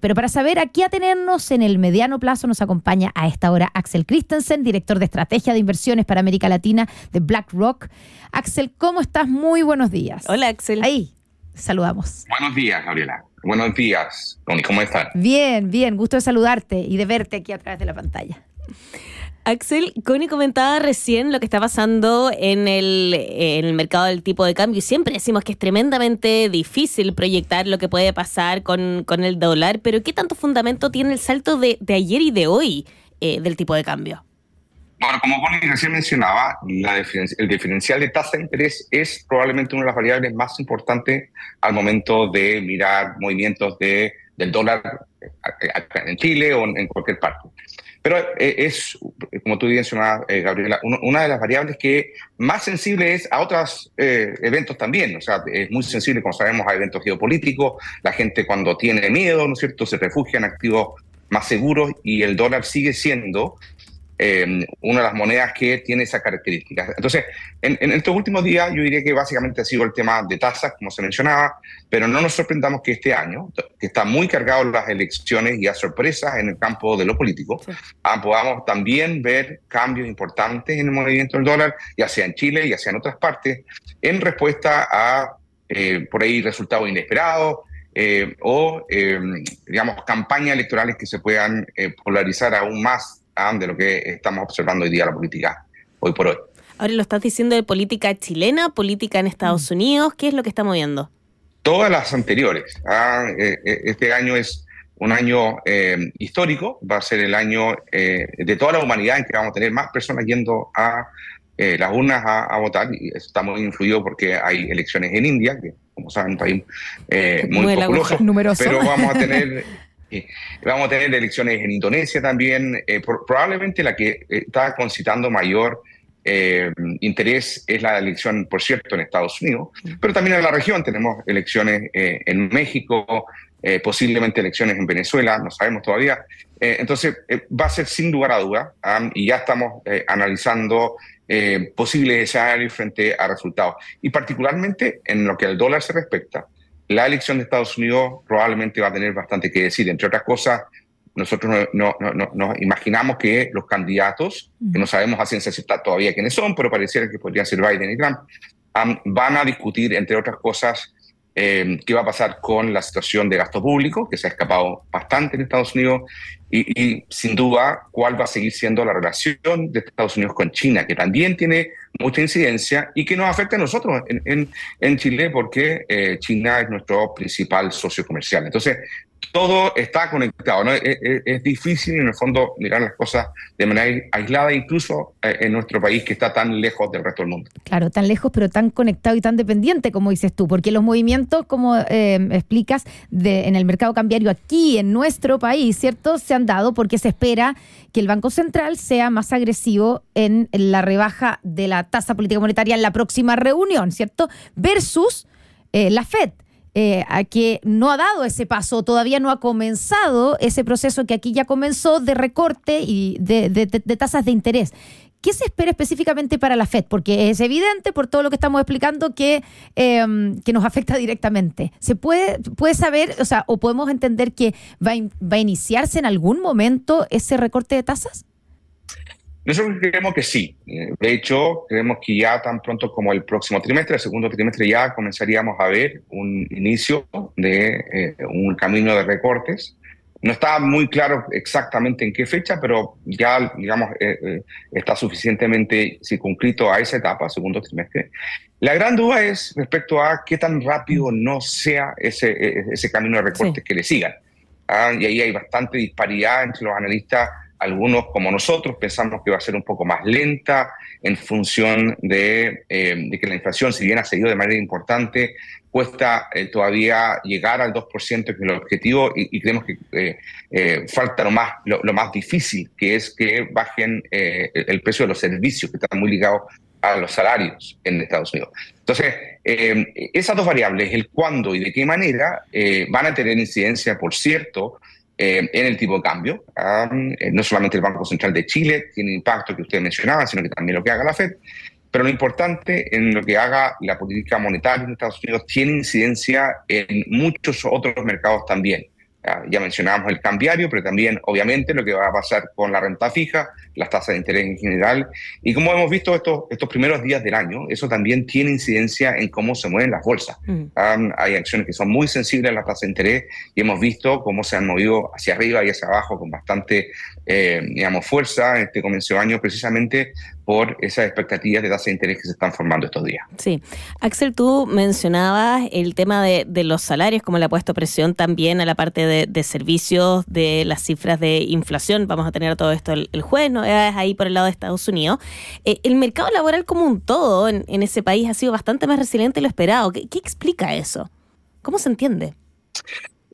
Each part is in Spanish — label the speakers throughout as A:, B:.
A: Pero para saber a qué atenernos en el mediano plazo nos acompaña a esta hora Axel Christensen, director de estrategia de inversiones para América Latina de BlackRock. Axel, ¿cómo estás? Muy buenos días.
B: Hola Axel.
A: Ahí, saludamos.
C: Buenos días, Gabriela. Buenos días, Tony. ¿Cómo estás?
A: Bien, bien. Gusto de saludarte y de verte aquí a través de la pantalla.
B: Axel, Connie comentaba recién lo que está pasando en el, en el, mercado del tipo de cambio y siempre decimos que es tremendamente difícil proyectar lo que puede pasar con, con el dólar, pero ¿qué tanto fundamento tiene el salto de, de ayer y de hoy eh, del tipo de cambio?
C: Bueno, como Connie recién mencionaba, el diferencial de tasa de interés es probablemente una de las variables más importantes al momento de mirar movimientos de, del dólar en Chile o en cualquier parte. Pero eh, es, como tú mencionabas, eh, Gabriela, una de las variables que más sensible es a otros eh, eventos también. O sea, es muy sensible, como sabemos, a eventos geopolíticos. La gente cuando tiene miedo, ¿no es cierto?, se refugia en activos más seguros y el dólar sigue siendo eh, una de las monedas que tiene esa característica. Entonces, en, estos últimos días yo diría que básicamente ha sido el tema de tasas, como se mencionaba, pero no nos sorprendamos que este año, que está muy cargado las elecciones y a sorpresas en el campo de lo político, ah, podamos también ver cambios importantes en el movimiento del dólar, ya sea en Chile, ya sea en otras partes, en respuesta a, eh, por ahí, resultados inesperados, eh, o, digamos, campañas electorales que se puedan polarizar aún más de lo que estamos observando hoy día la política, hoy por hoy.
B: Ahora lo estás diciendo de política chilena, política en Estados mm. Unidos, ¿qué es lo que está moviendo?
C: Todas las anteriores. ¿ah? Eh, eh, este año es un año eh, histórico, va a ser el año de toda la humanidad en que vamos a tener más personas yendo a las urnas a, votar, y eso está muy influido porque hay elecciones en India, que como saben, un país muy populoso, pero vamos a tener vamos a tener elecciones en Indonesia también. Eh, probablemente la que eh, está concitando mayor eh, interés es la elección, por cierto, en Estados Unidos, pero también en la región tenemos elecciones en México, posiblemente elecciones en Venezuela, no sabemos todavía. entonces, va a ser sin lugar a duda, y ya estamos analizando posibles escenarios frente a resultados. Y particularmente en lo que al dólar se respecta, la elección de Estados Unidos probablemente va a tener bastante que decir. Entre otras cosas, nosotros no, nos imaginamos que los candidatos, que no sabemos a ciencia cierta todavía quiénes son, pero pareciera que podrían ser Biden y Trump, van a discutir, entre otras cosas, eh, qué va a pasar con la situación de gasto público, que se ha escapado bastante en Estados Unidos, y, sin duda cuál va a seguir siendo la relación de Estados Unidos con China, que también tiene mucha incidencia y que nos afecta a nosotros en, Chile porque eh, China es nuestro principal socio comercial. Entonces, todo está conectado. ¿no? Es, difícil en el fondo mirar las cosas de manera aislada, incluso eh, en nuestro país que está tan lejos del resto del mundo.
A: Claro, tan lejos, pero tan conectado y tan dependiente, como dices tú, porque los movimientos, como eh, explicas, de, en el mercado cambiario aquí, en nuestro país, ¿cierto? Se han dado porque se espera que el Banco Central sea más agresivo en la rebaja de la tasa política monetaria en la próxima reunión, ¿cierto? Versus eh, la Fed eh, a que no ha dado ese paso, todavía no ha comenzado ese proceso que aquí ya comenzó de recorte y de, tasas de interés. ¿Qué se espera específicamente para la Fed? Porque es evidente por todo lo que estamos explicando que, em, que nos afecta directamente. ¿Se puede, puede saber, o sea, o podemos entender que va, va a iniciarse en algún momento ese recorte de tasas?
C: Nosotros creemos que sí. De hecho, creemos que ya tan pronto como el próximo trimestre, el segundo trimestre, ya comenzaríamos a ver un inicio de eh, un camino de recortes. No está muy claro exactamente en qué fecha, pero ya, digamos, eh, eh, está suficientemente circunscrito a esa etapa, segundo trimestre. La gran duda es respecto a qué tan rápido no sea ese, ese camino de recortes que le sigan. Ah, y ahí hay bastante disparidad entre los analistas algunos, como nosotros, pensamos que va a ser un poco más lenta en función de, eh, que la inflación, si bien ha seguido de manera importante, cuesta eh, todavía llegar al 2%, que es el objetivo, y, creemos que eh, falta lo más, lo, más difícil, que es que bajen el precio de los servicios, que están muy ligados a los salarios en Estados Unidos. Entonces, esas dos variables, el cuándo y de qué manera, van a tener incidencia, por cierto, eh, en el tipo de cambio. Eh, no solamente el Banco Central de Chile tiene impacto que usted mencionaba, sino que también lo que haga la Fed. Pero lo importante en lo que haga la política monetaria en Estados Unidos tiene incidencia en muchos otros mercados también. Ya mencionábamos el cambiario, pero también obviamente lo que va a pasar con la renta fija, las tasas de interés en general. Y como hemos visto estos, estos primeros días del año, eso también tiene incidencia en cómo se mueven las bolsas. Mm. hay acciones que son muy sensibles a la tasa de interés y hemos visto cómo se han movido hacia arriba y hacia abajo con bastante, eh, digamos, fuerza este comienzo de año, precisamente por esas expectativas de tasa de interés que se están formando estos días.
B: Sí. Axel, tú mencionabas el tema de, los salarios, como le ha puesto presión también a la parte de, servicios, de las cifras de inflación. Vamos a tener todo esto el, jueves, ¿no? Es ahí por el lado de Estados Unidos. Eh, el mercado laboral como un todo en, ese país ha sido bastante más resiliente de lo esperado. ¿Qué, explica eso? ¿Cómo se entiende?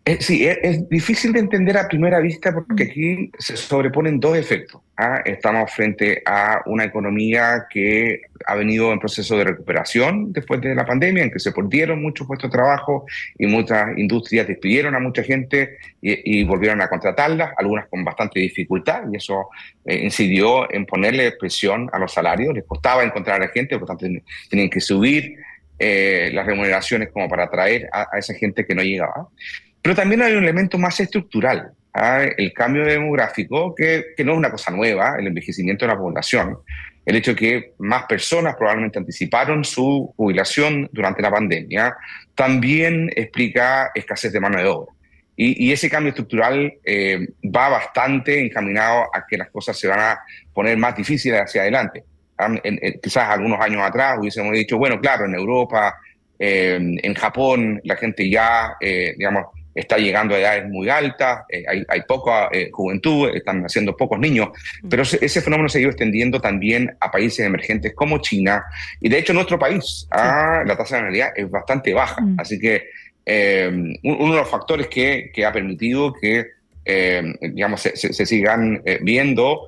C: Eh, sí, es, difícil de entender a primera vista porque mm. aquí se sobreponen dos efectos. ¿ah? Estamos frente a una economía que ha venido en proceso de recuperación después de la pandemia, en que se perdieron muchos puestos de trabajo y muchas industrias despidieron a mucha gente y, volvieron a contratarlas, algunas con bastante dificultad, y eso eh, incidió en ponerle presión a los salarios. Les costaba encontrar a la gente, por lo tanto tenían que subir eh, las remuneraciones como para atraer a, a esa gente que no llegaba. Pero también hay un elemento más estructural, ¿ah? el cambio demográfico, que, no es una cosa nueva, el envejecimiento de la población, el hecho de que más personas probablemente anticiparon su jubilación durante la pandemia, también explica escasez de mano de obra. Y, ese cambio estructural eh, va bastante encaminado a que las cosas se van a poner más difíciles hacia adelante. ¿ah? quizás algunos años atrás hubiésemos dicho, bueno, claro, en Europa, eh, en Japón, la gente ya, eh, digamos, está llegando a edades muy altas, eh, hay, poca eh, juventud, están naciendo pocos niños, pero ese, fenómeno se ha ido extendiendo también a países emergentes como China, y de hecho nuestro país, ah, la tasa de natalidad es bastante baja, mm. así que eh, uno de los factores que, ha permitido que digamos, se, sigan viendo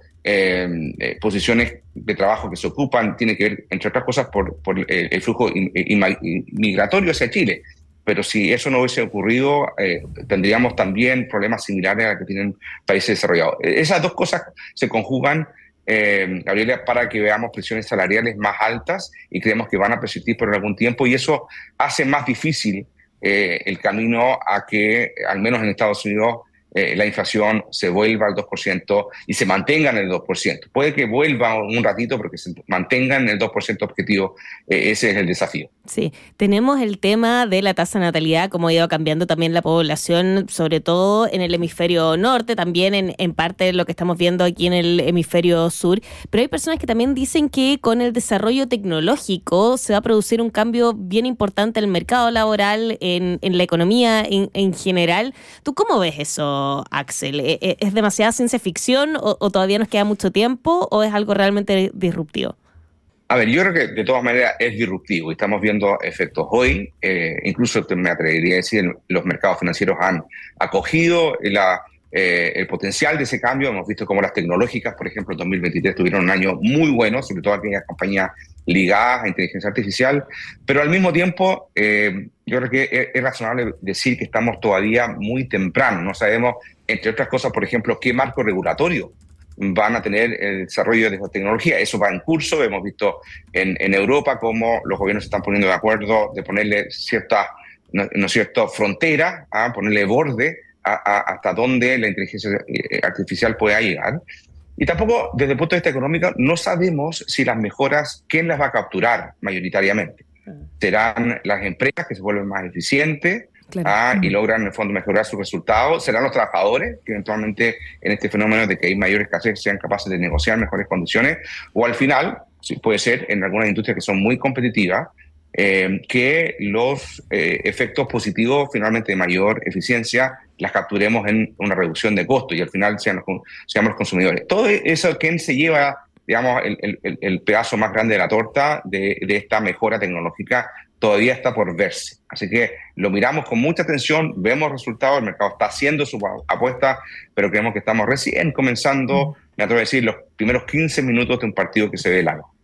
C: posiciones de trabajo que se ocupan tiene que ver, entre otras cosas, por, el flujo migratorio hacia Chile pero si eso no hubiese ocurrido, eh, tendríamos también problemas similares a los que tienen países desarrollados. E-, esas dos cosas se conjugan, eh, Gabriela, para que veamos presiones salariales más altas y creemos que van a persistir por algún tiempo y eso hace más difícil eh, el camino a que, al menos en Estados Unidos, eh, la inflación se vuelva al 2% y se mantenga en el 2%. Puede que vuelva un ratito, pero que se mantenga en el 2% objetivo. Eh, ese es el desafío.
B: Sí, tenemos el tema de la tasa de natalidad, como ha ido cambiando también la población, sobre todo en el hemisferio norte, también en, en parte lo que estamos viendo aquí en el hemisferio sur. Pero hay personas que también dicen que con el desarrollo tecnológico se va a producir un cambio bien importante en el mercado laboral, en, en la economía en, en general. ¿Tú cómo ves eso? Axel? ¿E, e, ¿Es demasiada ciencia ficción o, todavía nos queda mucho tiempo o es algo realmente disruptivo?
C: A ver, yo creo que de todas maneras es disruptivo y estamos viendo efectos hoy. Eh, incluso me atrevería a decir, los mercados financieros han acogido eh, el potencial de ese cambio. Hemos visto cómo las tecnológicas, por ejemplo, en 2023 tuvieron un año muy bueno, sobre todo aquellas compañías ligadas a inteligencia artificial, pero al mismo tiempo eh, yo creo que es, razonable decir que estamos todavía muy temprano, no sabemos, entre otras cosas, por ejemplo, qué marco regulatorio van a tener el desarrollo de esta tecnología. Eso va en curso, hemos visto en, Europa cómo los gobiernos se están poniendo de acuerdo de ponerle cierta, no, no cierto, frontera, a ponerle borde hasta dónde la inteligencia eh, artificial puede llegar. Y tampoco, desde el punto de vista económico, no sabemos si las mejoras, ¿quién las va a capturar mayoritariamente? Mm. ¿Serán las empresas que se vuelven más eficientes ah, y mm. logran, en el fondo, mejorar sus resultados? ¿Serán los trabajadores que eventualmente, en este fenómeno de que hay mayor escasez, sean capaces de negociar mejores condiciones? O al final, puede ser en algunas industrias que son muy competitivas, eh, que los eh, efectos positivos finalmente de mayor eficiencia las capturemos en una reducción de costo y al final sean los, seamos los consumidores. Todo eso, ¿quién se lleva, digamos, el, el, pedazo más grande de la torta de, de, esta mejora tecnológica? Todavía está por verse. Así que lo miramos con mucha atención, vemos resultados, el mercado está haciendo su apuesta, pero creemos que estamos recién comenzando, me atrevo a decir, los primeros 15 minutos de un partido que se ve largo.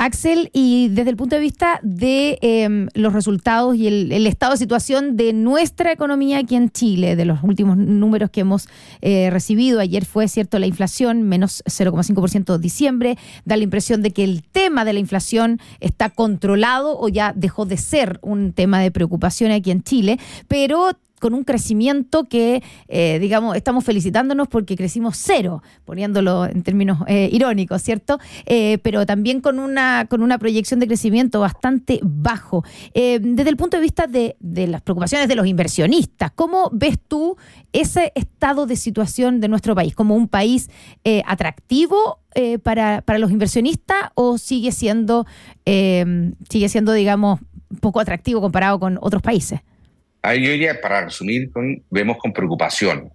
A: Axel, y desde el punto de vista de em, los resultados y el, estado de situación de nuestra economía aquí en Chile, de los últimos números que hemos eh, recibido, ayer fue cierto la inflación, menos 0,5% de diciembre, da la impresión de que el tema de la inflación está controlado o ya dejó de ser un tema de preocupación aquí en Chile, pero con un crecimiento que, eh, digamos, estamos felicitándonos porque crecimos cero, poniéndolo en términos eh, irónicos, ¿cierto? Eh, pero también con una, con una proyección de crecimiento bastante bajo. desde el punto de vista de, de, las preocupaciones de los inversionistas, ¿cómo ves tú ese estado de situación de nuestro país? ¿Como un país atractivo para, para, los inversionistas o sigue siendo, sigue siendo, digamos, poco atractivo comparado con otros países?
C: Yo diría, para resumir, vemos con preocupación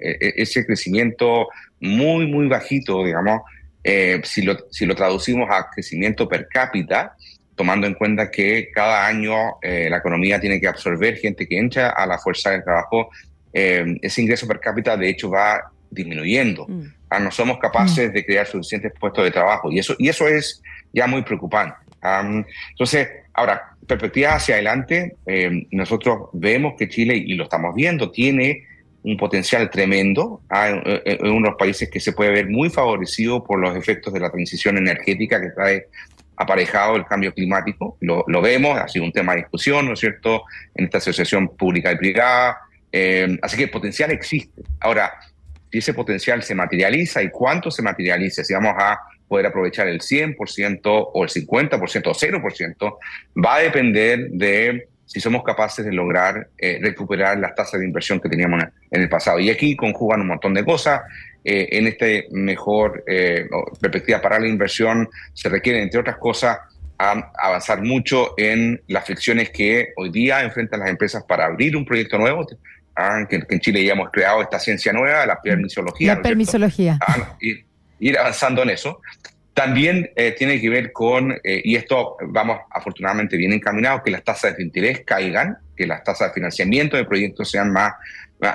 C: e, ese crecimiento muy, muy bajito, digamos, eh, si, lo, si lo traducimos a crecimiento per cápita, tomando en cuenta que cada año eh, la economía tiene que absorber gente que entra a la fuerza de trabajo, eh, ese ingreso per cápita de hecho va disminuyendo. Mm. Ah, no somos capaces mm. de crear suficientes puestos de trabajo y eso, y eso es ya muy preocupante. entonces, ahora, perspectiva hacia adelante, eh, nosotros vemos que Chile, y lo estamos viendo, tiene un potencial tremendo. Hay, en unos países que se puede ver muy favorecido por los efectos de la transición energética que trae aparejado el cambio climático. Lo, vemos, ha sido un tema de discusión, ¿no es cierto?, en esta asociación pública y privada. Eh, así que el potencial existe. Ahora, si ese potencial se materializa y cuánto se materializa, si vamos a poder aprovechar el 100% o el 50% o 0%, va a depender de si somos capaces de lograr eh, recuperar las tasas de inversión que teníamos en el pasado. Y aquí conjugan un montón de cosas. Eh, en este mejor eh, perspectiva para la inversión se requiere, entre otras cosas, avanzar mucho en las fricciones que hoy día enfrentan las empresas para abrir un proyecto nuevo. Ah, que, en Chile ya hemos creado esta ciencia nueva, la permisología.
A: La permisología.
C: Ah, ir avanzando en eso. También eh, tiene que ver con, eh, y esto vamos afortunadamente bien encaminados, que las tasas de interés caigan, que las tasas de financiamiento de proyectos sean más,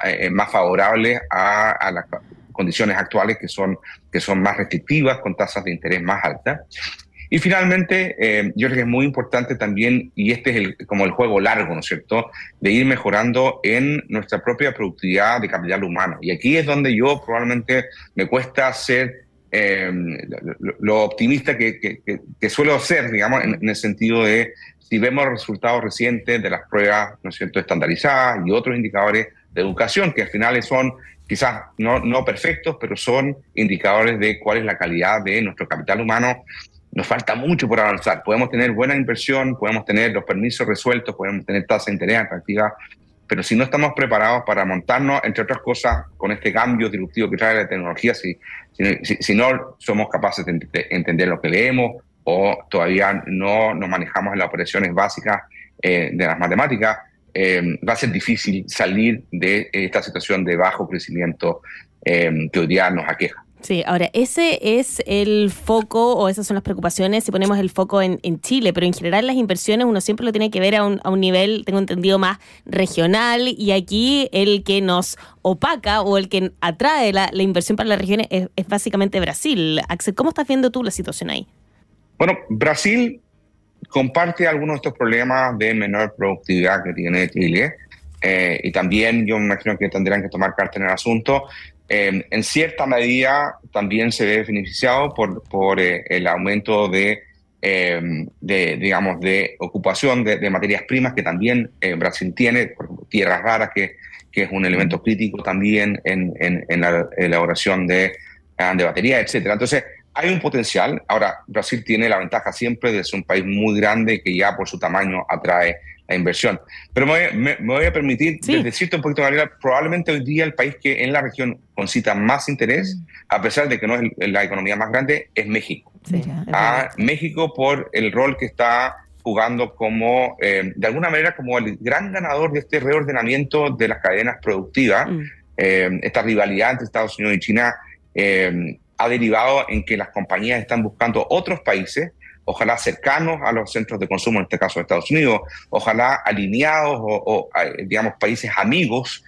C: eh, más favorables a, las condiciones actuales que son, que son más restrictivas, con tasas de interés más altas. Y finalmente, yo creo que es muy importante también, y este es el, como el juego largo, ¿no es cierto?, de ir mejorando en nuestra propia productividad de capital humano. Y aquí es donde yo probablemente me cuesta ser eh, lo, optimista que, suelo ser, digamos, en, el sentido de si vemos resultados recientes de las pruebas, ¿no estandarizadas y otros indicadores de educación, que al final son quizás no, no perfectos, pero son indicadores de cuál es la calidad de nuestro capital humano. Nos falta mucho por avanzar. Podemos tener buena inversión, podemos tener los permisos resueltos, podemos tener tasa de interés atractiva, pero si no estamos preparados para montarnos, entre otras cosas, con este cambio disruptivo que trae la tecnología, si, no somos capaces de, entender lo que leemos o todavía no nos manejamos en las operaciones básicas eh, de las matemáticas, eh, va a ser difícil salir de esta situación de bajo crecimiento eh, que hoy día nos aqueja.
B: Sí, ahora, ese es el foco o esas son las preocupaciones si ponemos el foco en, Chile, pero en general las inversiones uno siempre lo tiene que ver a un, a un nivel, tengo entendido, más regional y aquí el que nos opaca o el que atrae la, inversión para las regiones es, básicamente Brasil. Axel, ¿cómo estás viendo tú la situación ahí?
C: Bueno, Brasil comparte algunos de estos problemas de menor productividad que tiene Chile. Eh, y también yo me imagino que tendrán que tomar carta en el asunto. Em, en cierta medida también se ve beneficiado por, por eh, el aumento de, de, digamos, de ocupación de, materias primas que también eh, Brasil tiene, por tierras raras, que, que, es un elemento crítico también en, en, la elaboración de, ah, de baterías, etc. Entonces, hay un potencial. Ahora, Brasil tiene la ventaja siempre de ser un país muy grande que ya por su tamaño atrae la inversión. Pero me, voy a permitir decirte un poquito, Gabriela, probablemente hoy día el país que en la región concita más interés, mm. a pesar de que no es la economía más grande, es México. Ah, México por el rol que está jugando como, eh, de alguna manera, como el gran ganador de este reordenamiento de las cadenas productivas. Mm. Eh, esta rivalidad entre Estados Unidos y China eh, ha derivado en que las compañías están buscando otros países ojalá cercanos a los centros de consumo, en este caso de Estados Unidos, ojalá alineados o, digamos, países amigos.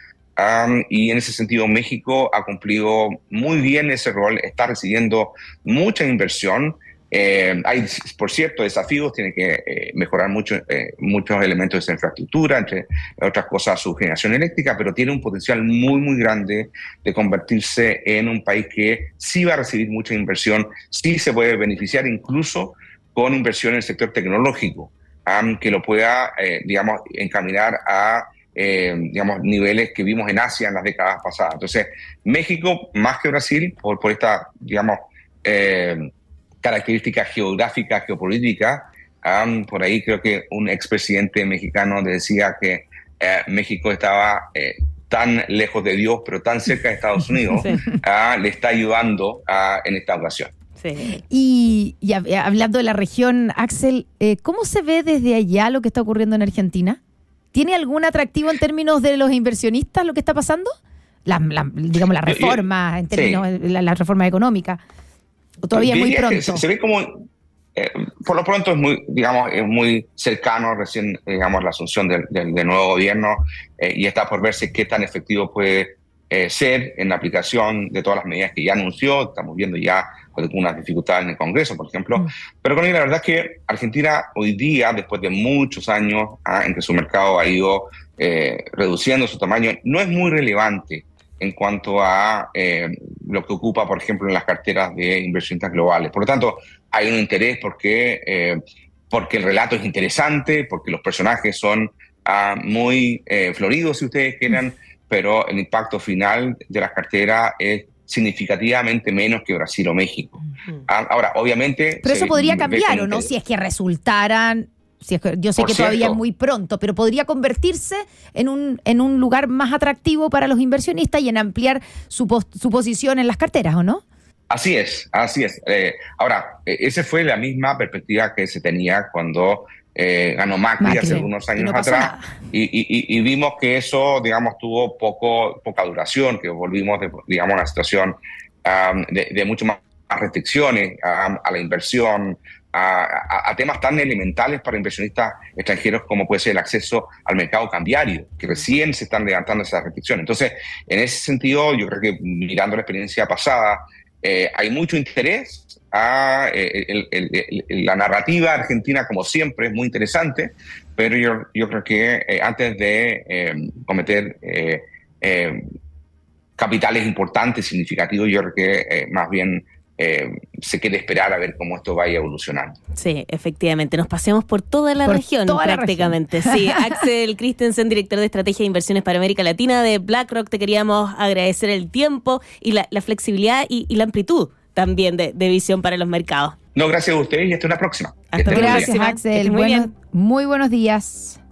C: y en ese sentido México ha cumplido muy bien ese rol, está recibiendo mucha inversión. Eh, hay, por cierto, desafíos, tiene que eh, mejorar mucho, eh, muchos elementos de esa infraestructura, entre otras cosas su generación eléctrica, pero tiene un potencial muy, muy grande de convertirse en un país que sí va a recibir mucha inversión, sí se puede beneficiar incluso con inversión en el sector tecnológico, que lo pueda, eh, digamos, encaminar a digamos, niveles que vimos en Asia en las décadas pasadas. Entonces, México, más que Brasil, por, por esta, digamos, característica geográfica, geopolítica, por ahí creo que un expresidente mexicano decía que México estaba tan lejos de Dios, pero tan cerca de Estados Unidos, le está ayudando en esta ocasión.
A: Y, hablando de la región, Axel, eh, ¿cómo se ve desde allá lo que está ocurriendo en Argentina? ¿Tiene algún atractivo en términos de los inversionistas lo que está pasando? La, digamos, la reforma, en términos de la, reforma económica. ¿O todavía es muy pronto?
C: Se, ve como, eh, por lo pronto es muy, digamos, es muy cercano recién, digamos, la asunción del, nuevo gobierno eh, y está por verse qué tan efectivo puede ser en la aplicación de todas las medidas que ya anunció. Estamos viendo ya algunas dificultades en el Congreso, por ejemplo. Mm. Pero con la verdad es que Argentina hoy día, después de muchos años ah, en que su mercado ha ido eh, reduciendo su tamaño, no es muy relevante en cuanto a eh, lo que ocupa, por ejemplo, en las carteras de inversionistas globales. Por lo tanto, hay un interés porque, eh, porque el relato es interesante, porque los personajes son ah, muy floridos, si ustedes quieran, mm. pero el impacto final de las carteras es significativamente menos que Brasil o México. Ah, ahora, obviamente...
A: Pero eso podría cambiar, ¿o no? Si es que resultaran... Si es que, yo sé que todavía es muy pronto, pero podría convertirse en un, en un lugar más atractivo para los inversionistas y en ampliar su, su posición en las carteras, ¿o no?
C: Así es, así es. Eh, ahora, e, esa fue la misma perspectiva que se tenía cuando eh, ganó Macri, hace unos años atrás, y, vimos que eso, digamos, tuvo poco, poca duración, que volvimos, digamos, a una situación de, mucho más restricciones a la inversión, a, temas tan elementales para inversionistas extranjeros como puede ser el acceso al mercado cambiario, que recién se están levantando esas restricciones. Entonces, en ese sentido, yo creo que mirando la experiencia pasada, eh, hay mucho interés a eh, la narrativa argentina, como siempre, es muy interesante, pero yo, yo creo que eh, antes de eh, cometer capitales importantes, significativos, yo creo que más bien se quiere esperar a ver cómo esto vaya evolucionando.
B: Sí, efectivamente. Nos pasemos por toda la región prácticamente. Sí, Axel Christensen, director de Estrategia de Inversiones para América Latina de BlackRock, te queríamos agradecer el tiempo y la, flexibilidad y la amplitud también de, visión para los mercados.
C: No, gracias a ustedes y hasta una próxima.
A: Hasta Gracias, Axel. Muy, muy buenos días.